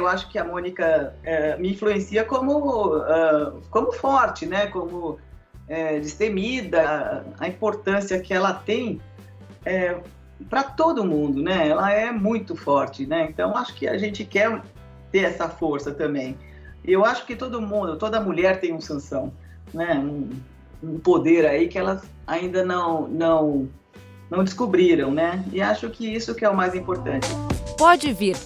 Eu acho que a Mônica é, me influencia como, uh, como forte, né? Como é, destemida, a, importância que ela tem é, para todo mundo, né? Ela é muito forte, né? Então acho que a gente quer ter essa força também. Eu acho que todo mundo, toda mulher tem um Sansão, né? Um, um poder aí que elas ainda não não não descobriram, né? E acho que isso que é o mais importante. Pode vir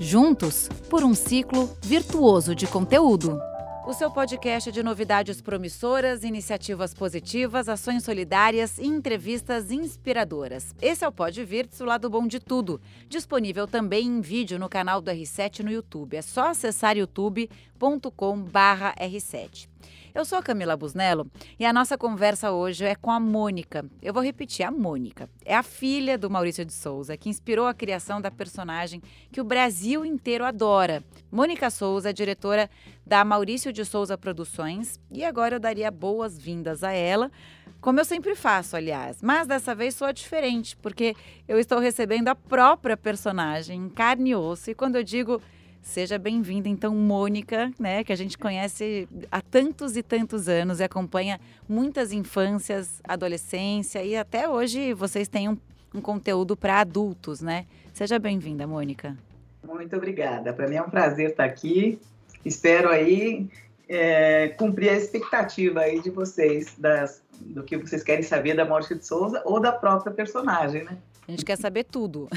juntos por um ciclo virtuoso de conteúdo. O seu podcast de novidades promissoras, iniciativas positivas, ações solidárias e entrevistas inspiradoras. Esse é o Pode Virtus, o lado bom de tudo. Disponível também em vídeo no canal do R7 no YouTube. É só acessar youtube.com/r7. Eu sou a Camila Busnello e a nossa conversa hoje é com a Mônica. Eu vou repetir, a Mônica. É a filha do Maurício de Souza, que inspirou a criação da personagem que o Brasil inteiro adora. Mônica Souza é diretora da Maurício de Souza Produções e agora eu daria boas-vindas a ela como eu sempre faço, aliás. Mas dessa vez sou diferente, porque eu estou recebendo a própria personagem em carne e osso. E quando eu digo Seja bem-vinda, então, Mônica, né, que a gente conhece há tantos e tantos anos e acompanha muitas infâncias, adolescência e até hoje vocês têm um, um conteúdo para adultos, né? Seja bem-vinda, Mônica. Muito obrigada. Para mim é um prazer estar aqui. Espero aí é, cumprir a expectativa aí de vocês das, do que vocês querem saber da Morte de Souza ou da própria personagem, né? A gente quer saber tudo.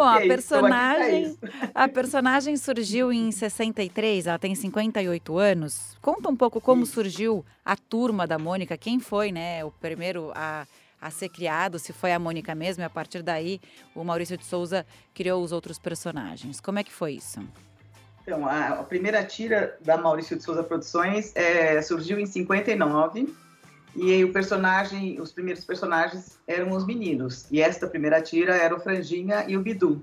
Bom, a personagem, a personagem surgiu em 63, ela tem 58 anos. Conta um pouco como Sim. surgiu a turma da Mônica, quem foi, né, o primeiro a, a ser criado, se foi a Mônica mesmo, e a partir daí o Maurício de Souza criou os outros personagens. Como é que foi isso? Então, a, a primeira tira da Maurício de Souza Produções é, surgiu em 59 e aí o personagem, os primeiros personagens eram os meninos. E esta primeira tira era o Franjinha e o Bidu.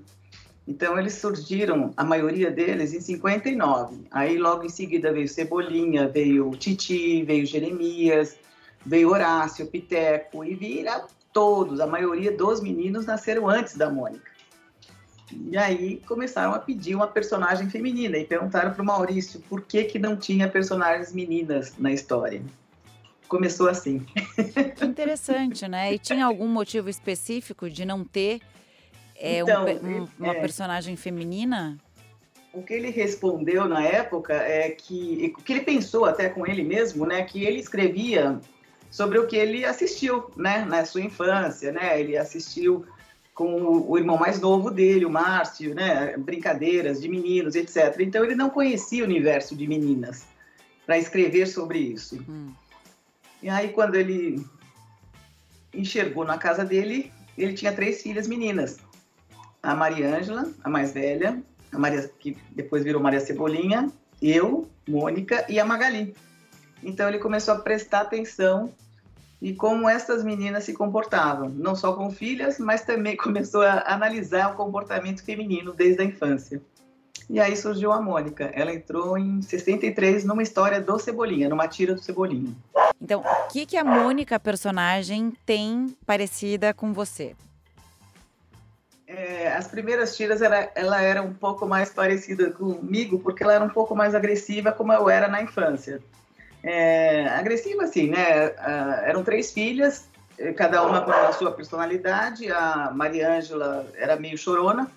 Então eles surgiram, a maioria deles, em 59. Aí logo em seguida veio Cebolinha, veio Titi, veio Jeremias, veio Horácio, Piteco e vira todos, a maioria dos meninos nasceram antes da Mônica. E aí começaram a pedir uma personagem feminina e perguntaram para o Maurício por que, que não tinha personagens meninas na história começou assim. Que interessante, né? E tinha algum motivo específico de não ter é, então, um, um, uma é, personagem feminina? O que ele respondeu na época é que o que ele pensou até com ele mesmo, né, que ele escrevia sobre o que ele assistiu, né, na sua infância, né? Ele assistiu com o, o irmão mais novo dele, o Márcio, né, brincadeiras de meninos, etc. Então ele não conhecia o universo de meninas para escrever sobre isso. Hum. E aí, quando ele enxergou na casa dele, ele tinha três filhas meninas. A Maria Ângela, a mais velha, a Maria, que depois virou Maria Cebolinha, eu, Mônica e a Magali. Então ele começou a prestar atenção e como essas meninas se comportavam, não só com filhas, mas também começou a analisar o comportamento feminino desde a infância. E aí surgiu a Mônica. Ela entrou em 63 numa história do Cebolinha, numa tira do Cebolinha. Então, o que, que a Mônica, personagem, tem parecida com você? É, as primeiras tiras ela, ela era um pouco mais parecida comigo, porque ela era um pouco mais agressiva, como eu era na infância. É, agressiva, assim, né? Uh, eram três filhas, cada uma com a sua personalidade. A Maria Ângela era meio chorona,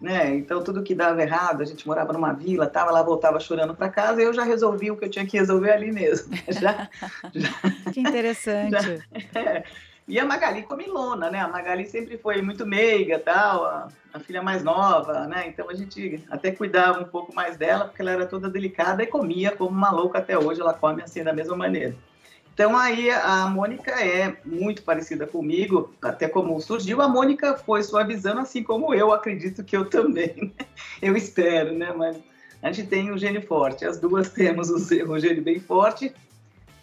né? Então tudo que dava errado, a gente morava numa vila, tava, ela voltava chorando para casa, e eu já resolvi o que eu tinha que resolver ali mesmo. já, já, que interessante. Já, é. E a Magali comilona, né? A Magali sempre foi muito meiga, tal, a, a, filha mais nova, né? Então a gente até cuidava um pouco mais dela, porque ela era toda delicada e comia como uma louca até hoje, ela come assim da mesma maneira. Então aí a Mônica é muito parecida comigo, até como surgiu, a Mônica foi suavizando, assim como eu acredito que eu também. Né? Eu espero, né? Mas a gente tem o gene forte, as duas temos o gene bem forte.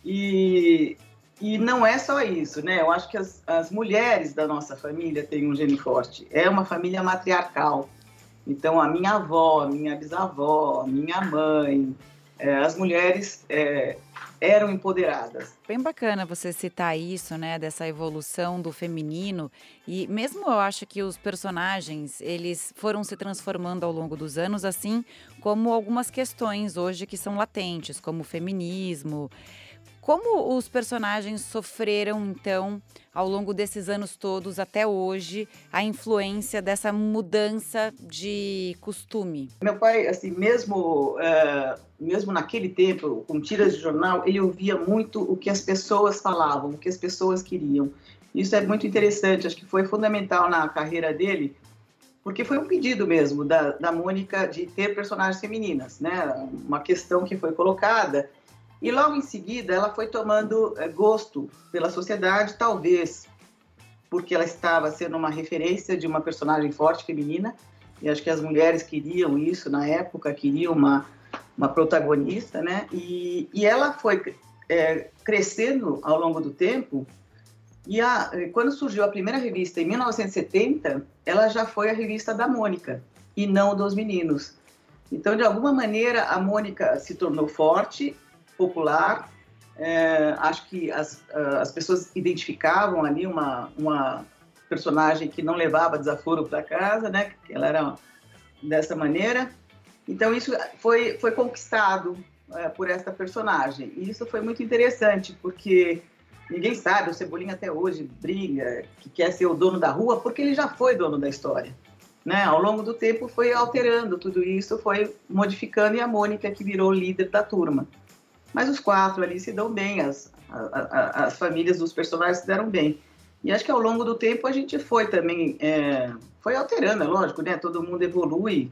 E, e não é só isso, né? Eu acho que as, as mulheres da nossa família têm um gene forte. É uma família matriarcal. Então, a minha avó, a minha bisavó, a minha mãe, é, as mulheres é, eram empoderadas. Bem bacana você citar isso, né, dessa evolução do feminino e mesmo eu acho que os personagens, eles foram se transformando ao longo dos anos, assim como algumas questões hoje que são latentes, como o feminismo, como os personagens sofreram, então, ao longo desses anos todos, até hoje, a influência dessa mudança de costume? Meu pai, assim, mesmo, uh, mesmo naquele tempo, com tiras de jornal, ele ouvia muito o que as pessoas falavam, o que as pessoas queriam. Isso é muito interessante, acho que foi fundamental na carreira dele, porque foi um pedido mesmo da, da Mônica de ter personagens femininas, né? Uma questão que foi colocada e logo em seguida ela foi tomando eh, gosto pela sociedade, talvez porque ela estava sendo uma referência de uma personagem forte feminina, e acho que as mulheres queriam isso na época, queriam uma, uma protagonista, né? E, e ela foi é, crescendo ao longo do tempo, e a, quando surgiu a primeira revista, em 1970, ela já foi a revista da Mônica, e não dos meninos. Então, de alguma maneira, a Mônica se tornou forte popular. É, acho que as, as pessoas identificavam ali uma, uma personagem que não levava desaforo para casa, né? Ela era dessa maneira. Então isso foi foi conquistado é, por esta personagem. E isso foi muito interessante porque ninguém sabe, o Cebolinha até hoje briga que quer ser o dono da rua porque ele já foi dono da história. Né? Ao longo do tempo foi alterando tudo isso, foi modificando e a Mônica que virou líder da turma. Mas os quatro ali se dão bem, as, a, a, as famílias dos personagens se deram bem. E acho que ao longo do tempo a gente foi também, é, foi alterando, é lógico, né? Todo mundo evolui,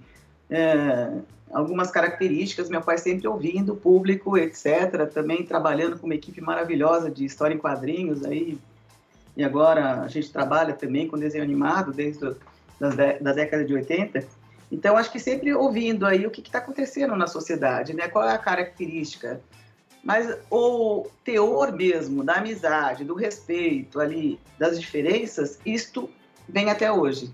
é, algumas características, meu pai sempre ouvindo, público, etc. Também trabalhando com uma equipe maravilhosa de história em quadrinhos aí. E agora a gente trabalha também com desenho animado desde a da década de 80. Então acho que sempre ouvindo aí o que está acontecendo na sociedade, né? Qual é a característica? Mas o teor mesmo da amizade, do respeito ali, das diferenças, isto vem até hoje.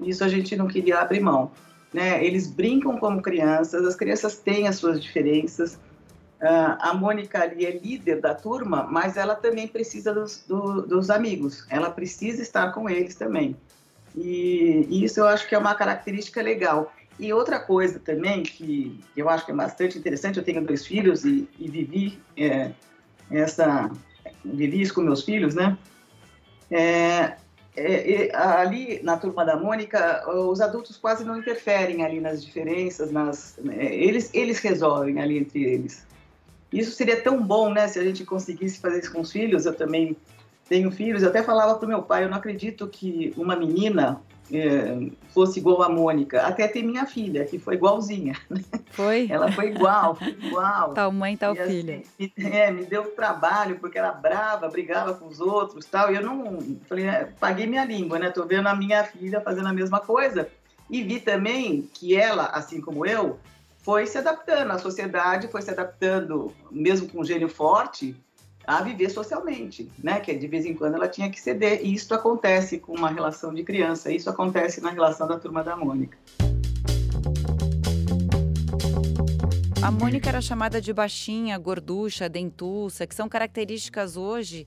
Isso a gente não queria abrir mão. Né? Eles brincam como crianças, as crianças têm as suas diferenças. Uh, a Mônica ali é líder da turma, mas ela também precisa dos, do, dos amigos. Ela precisa estar com eles também. E, e, isso eu acho que é uma característica legal. E outra coisa também que eu acho que é bastante interessante, eu tenho dois filhos e, e vivi é, essa, vivi isso com meus filhos, né? É, é, ali na turma da Mônica, os adultos quase não interferem ali nas diferenças, nas, né? eles, eles resolvem ali entre eles. Isso seria tão bom, né, se a gente conseguisse fazer isso com os filhos. Eu também tenho filhos, eu até falava para o meu pai, eu não acredito que uma menina é, fosse igual a Mônica. Até ter minha filha, que foi igualzinha. Né? Foi? Ela foi igual, foi igual. Tal mãe, tal e, assim, filha. Assim, me, é, me deu trabalho, porque era brava, brigava com os outros tal. E eu não. Falei, é, paguei minha língua, né? Tô vendo a minha filha fazendo a mesma coisa. E vi também que ela, assim como eu, foi se adaptando à sociedade, foi se adaptando, mesmo com um gênio forte, a viver socialmente, né? Que de vez em quando ela tinha que ceder. E isso acontece com uma relação de criança, isso acontece na relação da turma da Mônica. A Mônica era chamada de baixinha, gorducha, dentuça, que são características hoje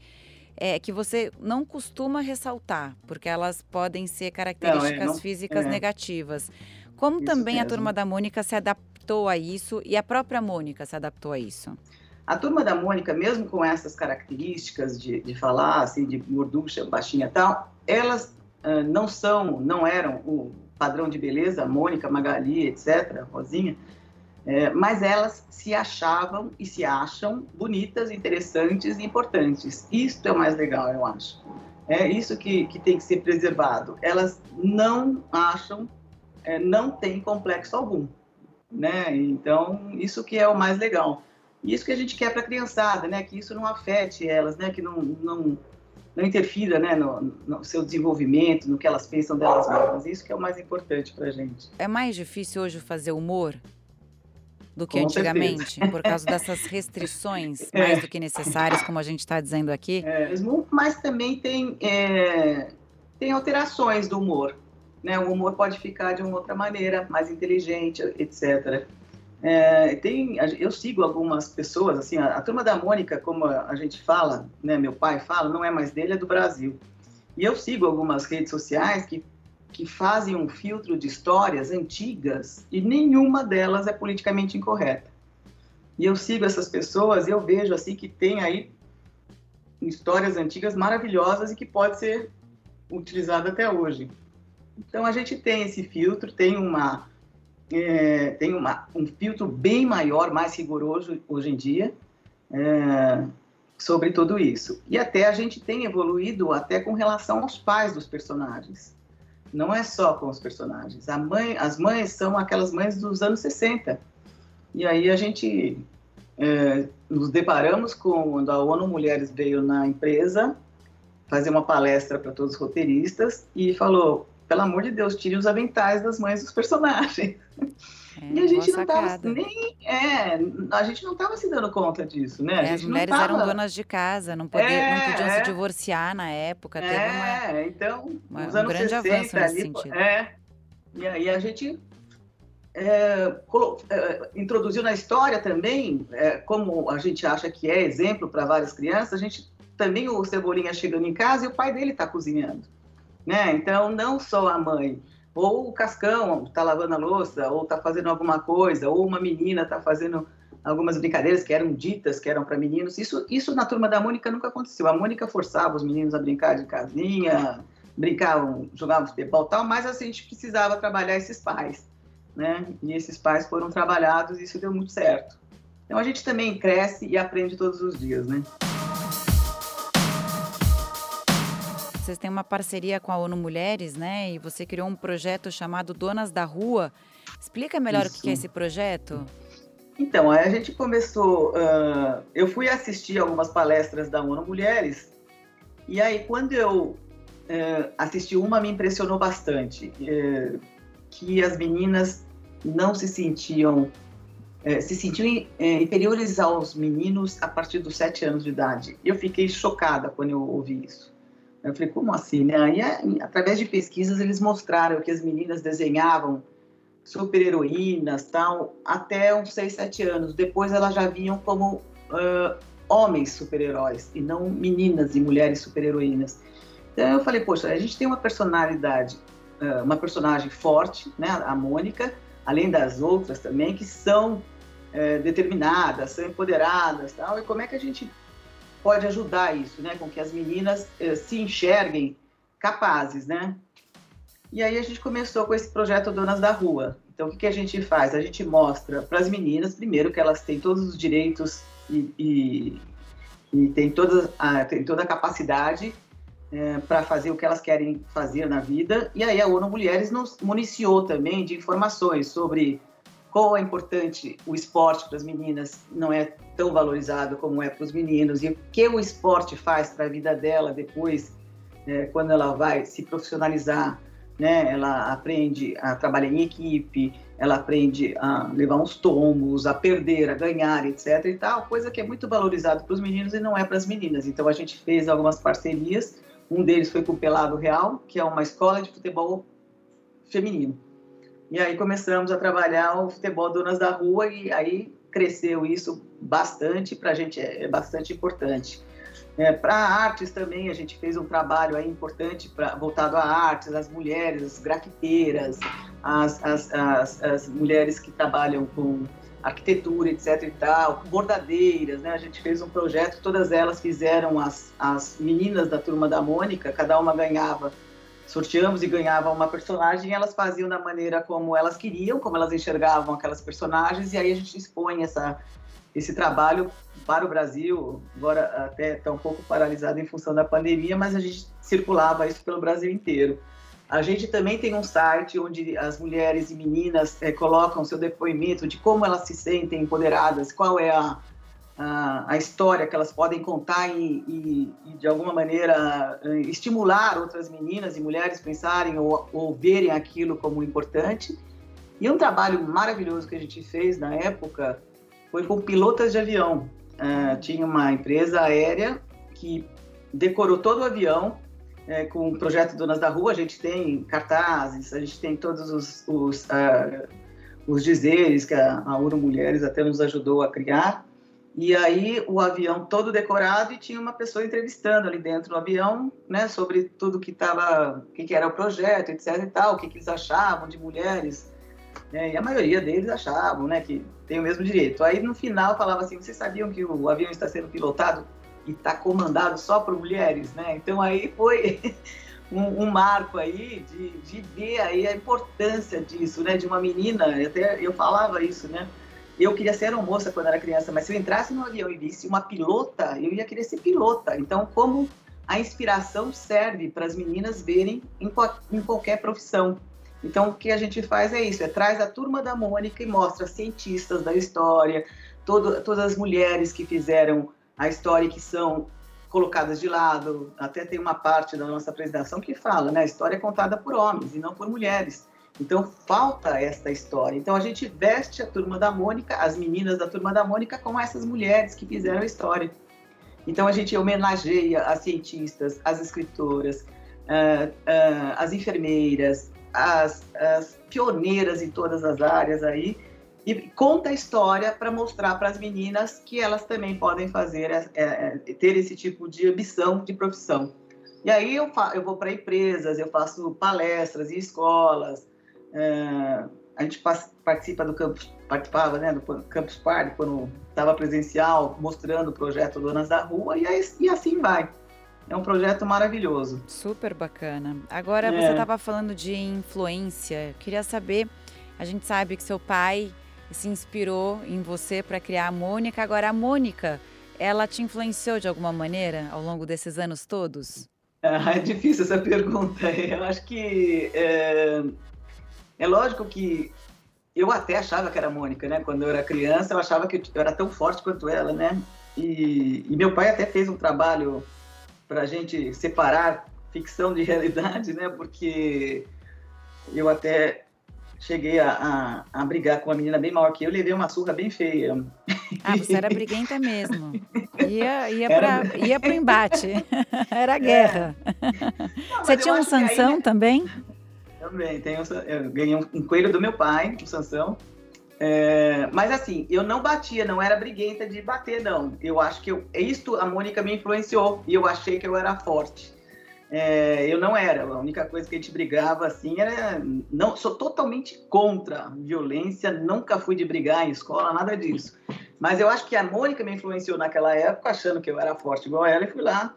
é, que você não costuma ressaltar, porque elas podem ser características não, é, não, físicas é. negativas. Como isso também mesmo. a turma da Mônica se adaptou a isso e a própria Mônica se adaptou a isso? A turma da Mônica, mesmo com essas características de, de falar, assim, de gorducha, baixinha e tal, elas uh, não são, não eram o padrão de beleza, Mônica, Magali, etc., Rosinha, é, mas elas se achavam e se acham bonitas, interessantes e importantes. Isso é o mais legal, eu acho. É isso que, que tem que ser preservado. Elas não acham, é, não têm complexo algum, né? Então, isso que é o mais legal. E isso que a gente quer para a criançada, né? Que isso não afete elas, né? Que não, não, não interfira né? No, no, seu desenvolvimento, no que elas pensam delas mesmas. Isso que é o mais importante para a gente. É mais difícil hoje fazer humor do que Com antigamente, certeza. por causa dessas restrições é. mais do que necessárias, como a gente está dizendo aqui? É, mas também tem, é, tem alterações do humor. Né? O humor pode ficar de uma outra maneira, mais inteligente, etc. É, tem, eu sigo algumas pessoas, assim, a, a, turma da Mônica, como a, gente fala, né, meu pai fala, não é mais dele, é do Brasil. E eu sigo algumas redes sociais que, que fazem um filtro de histórias antigas e nenhuma delas é politicamente incorreta. E eu sigo essas pessoas e eu vejo assim que tem aí histórias antigas maravilhosas e que pode ser utilizada até hoje. Então a gente tem esse filtro, tem uma é, tem uma, um filtro bem maior, mais rigoroso hoje em dia é, sobre tudo isso. E até a gente tem evoluído até com relação aos pais dos personagens. Não é só com os personagens. Mãe, as mães são aquelas mães dos anos 60. E aí a gente é, nos deparamos com quando a ONU Mulheres veio na empresa fazer uma palestra para todos os roteiristas e falou: pelo amor de Deus, tire os aventais das mães dos personagens. É, e a gente não estava nem. É, a gente não estava se dando conta disso, né? É, as mulheres tava... eram donas de casa, não, é, não podiam se divorciar na época. é, uma, então, uma, os anos um grande 60, avanço nesse ali, sentido. É, e aí a gente é, é, introduziu na história também, é, como a gente acha que é exemplo para várias crianças, a gente também o Cebolinha chegando em casa e o pai dele está cozinhando né? Então, não só a mãe, ou o Cascão está lavando a louça, ou está fazendo alguma coisa, ou uma menina está fazendo algumas brincadeiras que eram ditas que eram para meninos. Isso, isso na turma da Mônica nunca aconteceu. A Mônica forçava os meninos a brincar de casinha, brincavam, jogavam futebol tal, mas assim, a gente precisava trabalhar esses pais, né? E esses pais foram trabalhados e isso deu muito certo. Então a gente também cresce e aprende todos os dias, né? Vocês têm uma parceria com a ONU Mulheres, né? E você criou um projeto chamado Donas da Rua. Explica melhor Isso. o que é esse projeto. Então, a gente começou. Uh, eu fui assistir algumas palestras da ONU Mulheres, e aí, quando eu uh, assisti uma, me impressionou bastante. Uh, que as meninas não se sentiam. se sentiam inferiores aos meninos a partir dos sete anos de idade. Eu fiquei chocada quando eu ouvi isso. Eu falei, como assim, né? Aí, através de pesquisas, eles mostraram que as meninas desenhavam super-heroínas, tal, até uns 6, 7 anos. Depois elas já vinham como uh, homens super-heróis, e não meninas e mulheres super-heroínas. Então eu falei, poxa, a gente tem uma personalidade, uh, uma personagem forte, né, a Mônica, além das outras também, que são uh, determinadas, são empoderadas, tal, e como é que a gente pode ajudar isso, né? Com que as meninas eh, se enxerguem capazes, né? E aí a gente começou com esse projeto Donas da Rua. Então, o que, que a gente faz? A gente mostra para as meninas, primeiro, que elas têm todos os direitos e, e, e têm, toda a, têm toda a capacidade é, para fazer o que elas querem fazer na vida. E aí a ONU Mulheres nos municiou também de informações sobre qual é importante o esporte para as meninas, não é tão valorizado como é para os meninos, e o que o esporte faz para a vida dela depois, é, quando ela vai se profissionalizar, né? Ela aprende a trabalhar em equipe, ela aprende a levar uns tombos, a perder, a ganhar, etc. e tal, coisa que é muito valorizado para os meninos e não é para as meninas. Então a gente fez algumas parcerias, um deles foi com o Pelado Real, que é uma escola de futebol feminino. E aí começamos a trabalhar o futebol Donas da Rua e aí cresceu isso bastante, para a gente é, é, bastante importante. É, para artes também, a gente fez um trabalho aí importante pra, voltado a artes, as mulheres, as grafiteiras, as, as, as, as mulheres que trabalham com arquitetura, etc e tal, bordadeiras, né? A gente fez um projeto, todas elas fizeram as, as meninas da turma da Mônica, cada uma ganhava sorteamos e ganhavam uma personagem, e elas faziam da maneira como elas queriam, como elas enxergavam aquelas personagens, e aí a gente expõe essa, esse trabalho para o Brasil, agora até está um pouco paralisado em função da pandemia, mas a gente circulava isso pelo Brasil inteiro. A gente também tem um site onde as mulheres e meninas é, colocam seu depoimento de como elas se sentem empoderadas, qual é a, a, a história que elas podem contar e, e, e, de alguma maneira, eh, estimular outras meninas e mulheres pensarem ou, ou verem aquilo como importante. E um trabalho maravilhoso que a gente fez na época foi com pilotas de avião. Uh, tinha uma empresa aérea que decorou todo o avião é, com o projeto Donas da Rua. A gente tem cartazes, a gente tem todos os, os uh, os dizeres que a, a Mulheres até nos ajudou a criar. E aí o avião todo decorado e tinha uma pessoa entrevistando ali dentro do avião, né, sobre tudo que estava, o que, que, era o projeto, etc e tal, o que, que eles achavam de mulheres. Né, e a maioria deles achavam, né, que tem o mesmo direito. Aí no final falava assim, vocês sabiam que o avião está sendo pilotado e está comandado só por mulheres, né? Então aí foi um, um, marco aí de, de ver aí a importância disso, né? De uma menina, até eu falava isso, né? Eu queria ser moça quando era criança, mas se eu entrasse no avião e visse uma pilota, eu ia querer ser pilota. Então, como a inspiração serve para as meninas verem em, em, qualquer profissão. Então, o que a gente faz é isso: é traz a turma da Mônica e mostra cientistas da história, todo, todas as mulheres que fizeram a história que são colocadas de lado. Até tem uma parte da nossa apresentação que fala, né? A história é contada por homens e não por mulheres. Então falta esta história. Então a gente veste a turma da Mônica, as meninas da turma da Mônica, com essas mulheres que fizeram a história. Então a gente homenageia as cientistas, as escritoras, uh, uh, as enfermeiras, as, as, pioneiras em todas as áreas aí e conta a história para mostrar para as meninas que elas também podem fazer é, é, ter esse tipo de ambição de profissão. E aí eu, eu vou para empresas, eu faço palestras em escolas, é, a gente participa do campus, participava né, do Campus Party quando estava presencial, mostrando o projeto Donas da Rua e, aí, e assim vai. É um projeto maravilhoso. Super bacana. Agora é. você estava falando de influência. Eu queria saber, a gente sabe que seu pai se inspirou em você para criar a Mônica. Agora a Mônica, ela te influenciou de alguma maneira ao longo desses anos todos? É, é difícil essa pergunta. Eu acho que é, é lógico que eu até achava que era a Mônica, né? Quando eu era criança, eu achava que eu era tão forte quanto ela, né? E, e meu pai até fez um trabalho para a gente separar ficção de realidade, né? Porque eu até cheguei a, a, a, brigar com uma menina bem maior que eu, levei uma surra bem feia. Ah, você era briguenta mesmo. Ia, ia para ia o embate. Era guerra. É. Não, você tinha um Sansão aí... também? Também, tenho, eu ganhei um, um coelho do meu pai, um Sansão. É, mas assim, eu não batia, não era briguenta de bater, não. Eu acho que eu, isto a Mônica me influenciou e eu achei que eu era forte. É, eu não era. A única coisa que a gente brigava assim era. Não, sou totalmente contra violência, nunca fui de brigar em escola, nada disso. Mas eu acho que a Mônica me influenciou naquela época, achando que eu era forte igual ela, e fui lá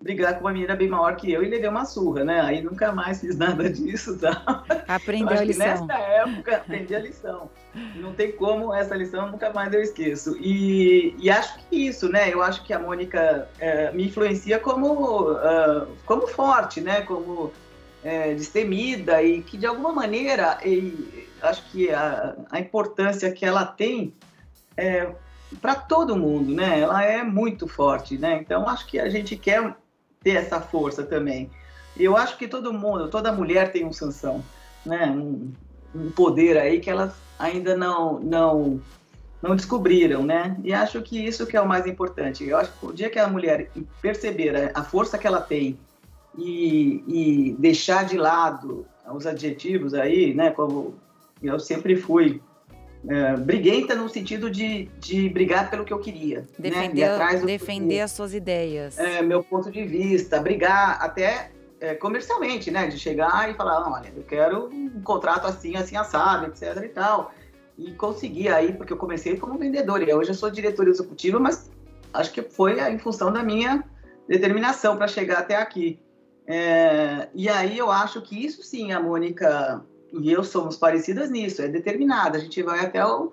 brigar com uma menina bem maior que eu e levei uma surra, né? Aí nunca mais fiz nada disso, tá? Aprendeu a lição. nessa época aprendi a lição. Não tem como essa lição nunca mais eu esqueço. E, e acho que isso, né? Eu acho que a Mônica é, me influencia como uh, como forte, né? Como é, destemida e que de alguma maneira e, acho que a, a importância que ela tem é, para todo mundo, né? Ela é muito forte, né? Então acho que a gente quer ter essa força também. Eu acho que todo mundo, toda mulher tem um Sansão, né? Um, um poder aí que elas ainda não não não descobriram, né? E acho que isso que é o mais importante. Eu acho que o dia que a mulher perceber a força que ela tem e, e deixar de lado os adjetivos aí, né? Como eu sempre fui é, briguenta no sentido de, de brigar pelo que eu queria. Defender, né? defender as suas ideias. É, meu ponto de vista, brigar até é, comercialmente, né? De chegar e falar, olha, eu quero um contrato assim, assim, assado, etc e tal. E conseguir aí, porque eu comecei como vendedor, e hoje eu sou diretora executiva, mas acho que foi em função da minha determinação para chegar até aqui. É, e aí eu acho que isso sim, a Mônica e eu somos parecidas nisso, é determinada. A gente vai até o,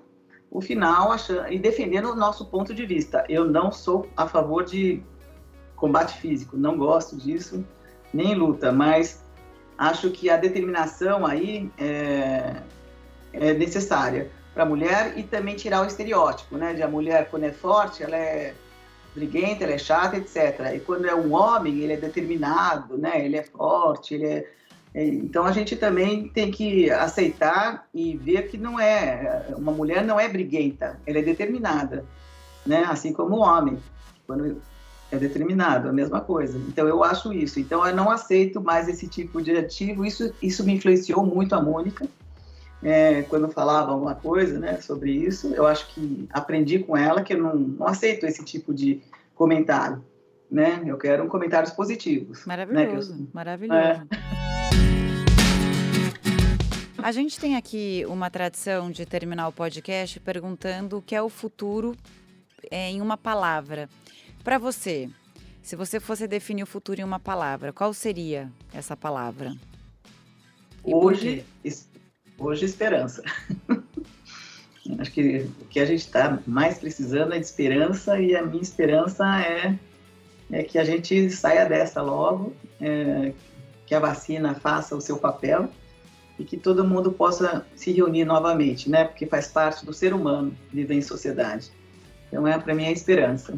o final achando, e defendendo o nosso ponto de vista. Eu não sou a favor de combate físico, não gosto disso, nem luta, mas acho que a determinação aí é, é necessária para a mulher e também tirar o estereótipo, né? De a mulher, quando é forte, ela é briguenta, ela é chata, etc. E quando é um homem, ele é determinado, né? Ele é forte, ele é então a gente também tem que aceitar e ver que não é uma mulher não é briguenta, ela é determinada, né? Assim como o homem, quando é determinado, a mesma coisa. Então eu acho isso. Então eu não aceito mais esse tipo de ativo. Isso isso me influenciou muito a Mônica. é, quando falava alguma coisa né, sobre isso. Eu acho que aprendi com ela que eu não, não aceito esse tipo de comentário. Né? Eu quero comentários positivos. Maravilhoso, né, eu... maravilhoso. É. A gente tem aqui uma tradição de terminar o podcast perguntando o que é o futuro é, em uma palavra. Para você, se você fosse definir o futuro em uma palavra, qual seria essa palavra? E hoje, hoje esperança. Acho que o que a gente está mais precisando é de esperança e a minha esperança é, é que a gente saia dessa logo, é, que a vacina faça o seu papel e que todo mundo possa se reunir novamente, né? Porque faz parte do ser humano viver em sociedade. Então é para mim a esperança.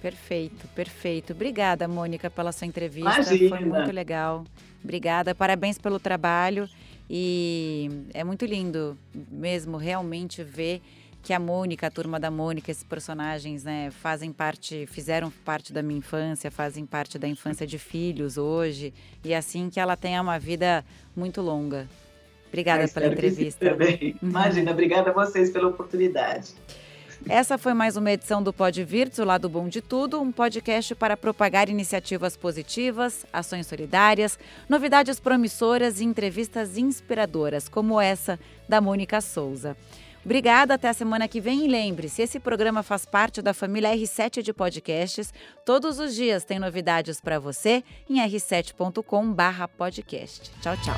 Perfeito, perfeito. Obrigada, Mônica, pela sua entrevista. Imagina. Foi muito legal. Obrigada, parabéns pelo trabalho e é muito lindo mesmo realmente ver que a Mônica, a turma da Mônica, esses personagens, né, fazem parte, fizeram parte da minha infância, fazem parte da infância de filhos hoje, e assim que ela tenha uma vida muito longa. Obrigada pela entrevista. Também. Imagina, obrigada a vocês pela oportunidade. Essa foi mais uma edição do Pod Virtus, o lado bom de tudo, um podcast para propagar iniciativas positivas, ações solidárias, novidades promissoras e entrevistas inspiradoras, como essa da Mônica Souza. Obrigada, até a semana que vem. E lembre-se, esse programa faz parte da família R7 de podcasts. Todos os dias tem novidades para você em r7.com/podcast. Tchau, tchau.